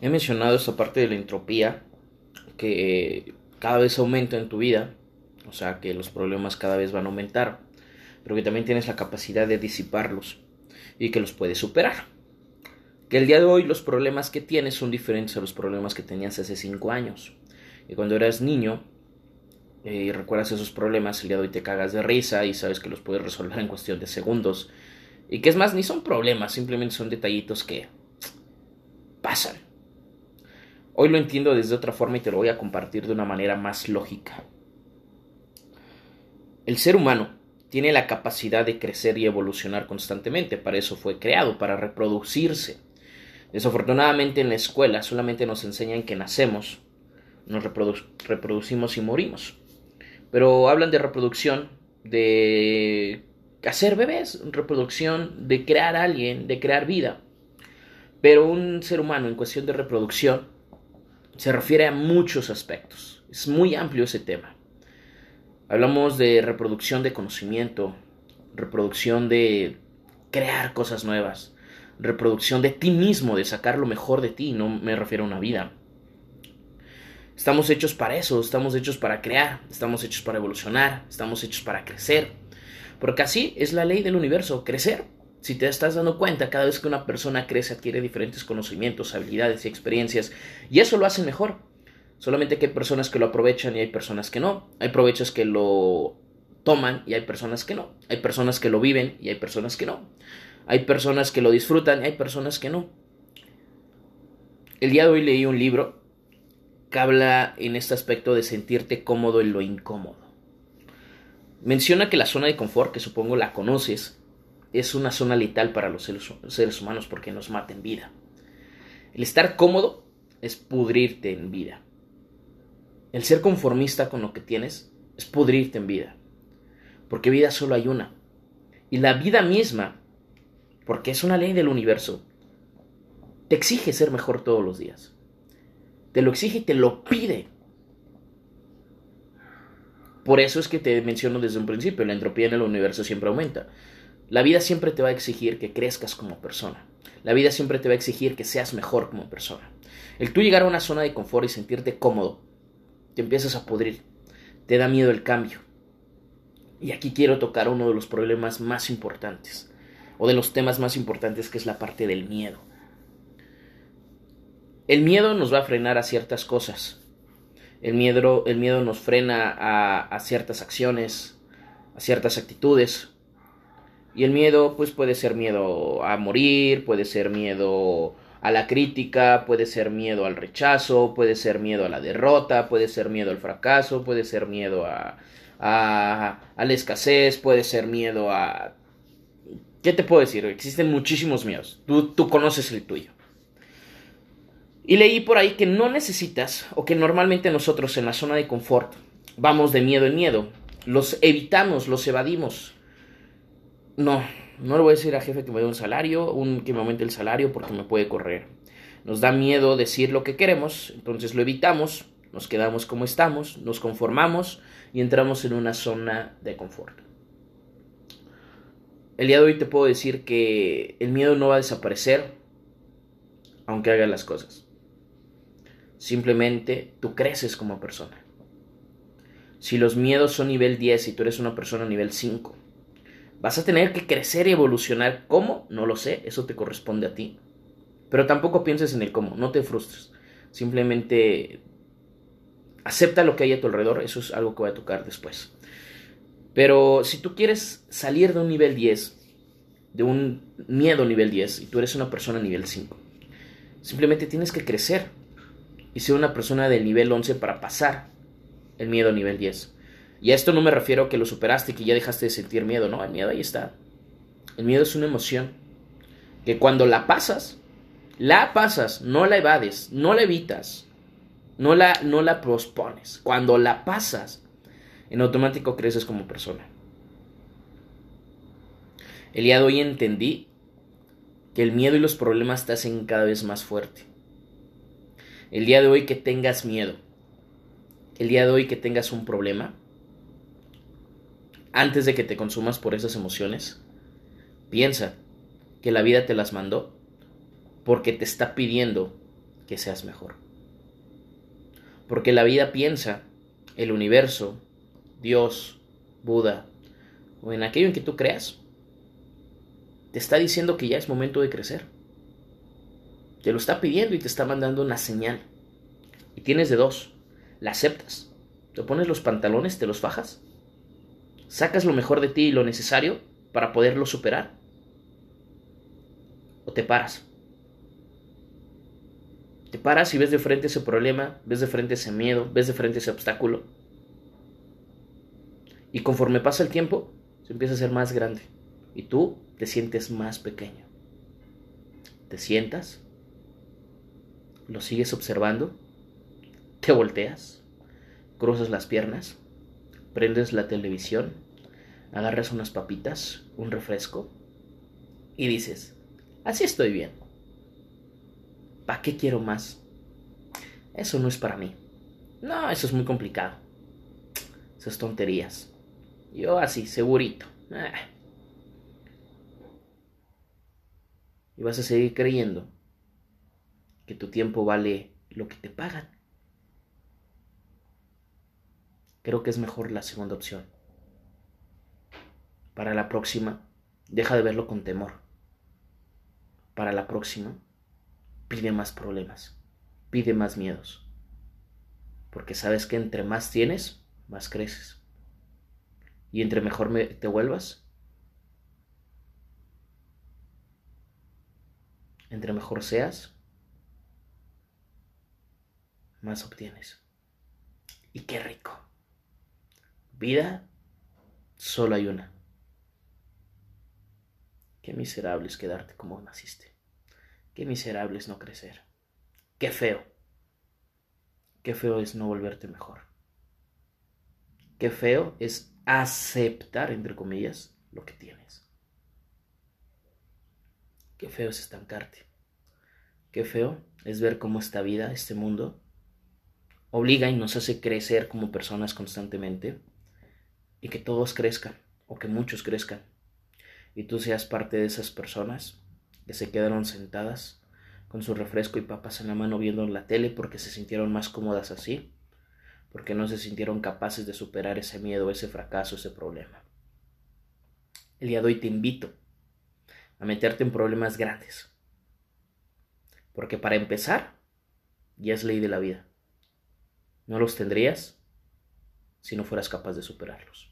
He mencionado esta parte de la entropía que cada vez aumenta en tu vida, o sea que los problemas cada vez van a aumentar, pero que también tienes la capacidad de disiparlos y que los puedes superar. Que el día de hoy los problemas que tienes son diferentes a los problemas que tenías hace 5 años. Y cuando eras niño eh, y recuerdas esos problemas, el día de hoy te cagas de risa y sabes que los puedes resolver en cuestión de segundos. Y que es más, ni son problemas, simplemente son detallitos que pasan. Hoy lo entiendo desde otra forma y te lo voy a compartir de una manera más lógica. El ser humano tiene la capacidad de crecer y evolucionar constantemente, para eso fue creado, para reproducirse. Desafortunadamente en la escuela solamente nos enseñan que nacemos, nos reproducimos y morimos. Pero hablan de reproducción, de hacer bebés, reproducción, de crear a alguien, de crear vida. Pero un ser humano en cuestión de reproducción se refiere a muchos aspectos. Es muy amplio ese tema. Hablamos de reproducción de conocimiento, reproducción de crear cosas nuevas, reproducción de ti mismo, de sacar lo mejor de ti, no me refiero a una vida. Estamos hechos para eso, estamos hechos para crear, estamos hechos para evolucionar, estamos hechos para crecer. Porque así es la ley del universo, crecer. Si te estás dando cuenta, cada vez que una persona crece adquiere diferentes conocimientos, habilidades y experiencias, y eso lo hace mejor. Solamente que hay personas que lo aprovechan y hay personas que no. Hay provechos que lo toman y hay personas que no. Hay personas que lo viven y hay personas que no. Hay personas que lo disfrutan y hay personas que no. El día de hoy leí un libro que habla en este aspecto de sentirte cómodo en lo incómodo. Menciona que la zona de confort, que supongo la conoces, es una zona letal para los seres humanos porque nos mata en vida. El estar cómodo es pudrirte en vida. El ser conformista con lo que tienes es pudrirte en vida. Porque vida solo hay una. Y la vida misma, porque es una ley del universo, te exige ser mejor todos los días. Te lo exige y te lo pide. Por eso es que te menciono desde un principio, la entropía en el universo siempre aumenta. La vida siempre te va a exigir que crezcas como persona. La vida siempre te va a exigir que seas mejor como persona. El tú llegar a una zona de confort y sentirte cómodo, te empiezas a pudrir. Te da miedo el cambio. Y aquí quiero tocar uno de los problemas más importantes, o de los temas más importantes, que es la parte del miedo. El miedo nos va a frenar a ciertas cosas. El miedo, el miedo nos frena a, a ciertas acciones, a ciertas actitudes, y el miedo, pues puede ser miedo a morir, puede ser miedo a la crítica, puede ser miedo al rechazo, puede ser miedo a la derrota, puede ser miedo al fracaso, puede ser miedo a, a, la escasez, puede ser miedo a... ¿Qué te puedo decir? Existen muchísimos miedos. Tú, tú conoces el tuyo. Y leí por ahí que no necesitas, o que normalmente nosotros en la zona de confort vamos de miedo en miedo. Los evitamos, los evadimos. No, no le voy a decir a jefe que me dé un salario, un, que me aumente el salario porque me puede correr. Nos da miedo decir lo que queremos, entonces lo evitamos, nos quedamos como estamos, nos conformamos y entramos en una zona de confort. El día de hoy te puedo decir que el miedo no va a desaparecer aunque hagas las cosas. Simplemente tú creces como persona. Si los miedos son nivel 10 y tú eres una persona nivel 5, Vas a tener que crecer y evolucionar. ¿Cómo? No lo sé, eso te corresponde a ti. Pero tampoco pienses en el cómo, no te frustres. Simplemente acepta lo que hay a tu alrededor, eso es algo que voy a tocar después. Pero si tú quieres salir de un nivel 10, de un miedo nivel 10, y tú eres una persona nivel 5, simplemente tienes que crecer y ser una persona del nivel 11 para pasar el miedo nivel 10. Y a esto no me refiero a que lo superaste que ya dejaste de sentir miedo, no, el miedo ahí está. El miedo es una emoción que cuando la pasas, la pasas, no la evades, no la evitas, no la, no la pospones. Cuando la pasas, en automático creces como persona. El día de hoy entendí que el miedo y los problemas te hacen cada vez más fuerte. El día de hoy que tengas miedo, el día de hoy que tengas un problema, antes de que te consumas por esas emociones, piensa que la vida te las mandó porque te está pidiendo que seas mejor. Porque la vida piensa, el universo, Dios, Buda, o en aquello en que tú creas, te está diciendo que ya es momento de crecer. Te lo está pidiendo y te está mandando una señal. Y tienes de dos. La aceptas. Te pones los pantalones, te los fajas. Sacas lo mejor de ti y lo necesario para poderlo superar. O te paras. Te paras y ves de frente ese problema, ves de frente ese miedo, ves de frente ese obstáculo. Y conforme pasa el tiempo, se empieza a ser más grande. Y tú te sientes más pequeño. Te sientas, lo sigues observando, te volteas, cruzas las piernas, prendes la televisión, agarras unas papitas, un refresco y dices, así estoy bien. ¿Para qué quiero más? Eso no es para mí. No, eso es muy complicado. Esas tonterías. Yo así, segurito. Ah. Y vas a seguir creyendo que tu tiempo vale lo que te pagan. Creo que es mejor la segunda opción. Para la próxima, deja de verlo con temor. Para la próxima, pide más problemas, pide más miedos. Porque sabes que entre más tienes, más creces. Y entre mejor te vuelvas, entre mejor seas, más obtienes. Y qué rico. Vida, solo hay una. Qué miserable es quedarte como naciste. Qué miserable es no crecer. Qué feo. Qué feo es no volverte mejor. Qué feo es aceptar, entre comillas, lo que tienes. Qué feo es estancarte. Qué feo es ver cómo esta vida, este mundo, obliga y nos hace crecer como personas constantemente y que todos crezcan o que muchos crezcan y tú seas parte de esas personas que se quedaron sentadas con su refresco y papas en la mano viendo la tele porque se sintieron más cómodas así, porque no se sintieron capaces de superar ese miedo, ese fracaso, ese problema. El día de hoy te invito a meterte en problemas grandes. Porque para empezar, ya es ley de la vida. No los tendrías si no fueras capaz de superarlos.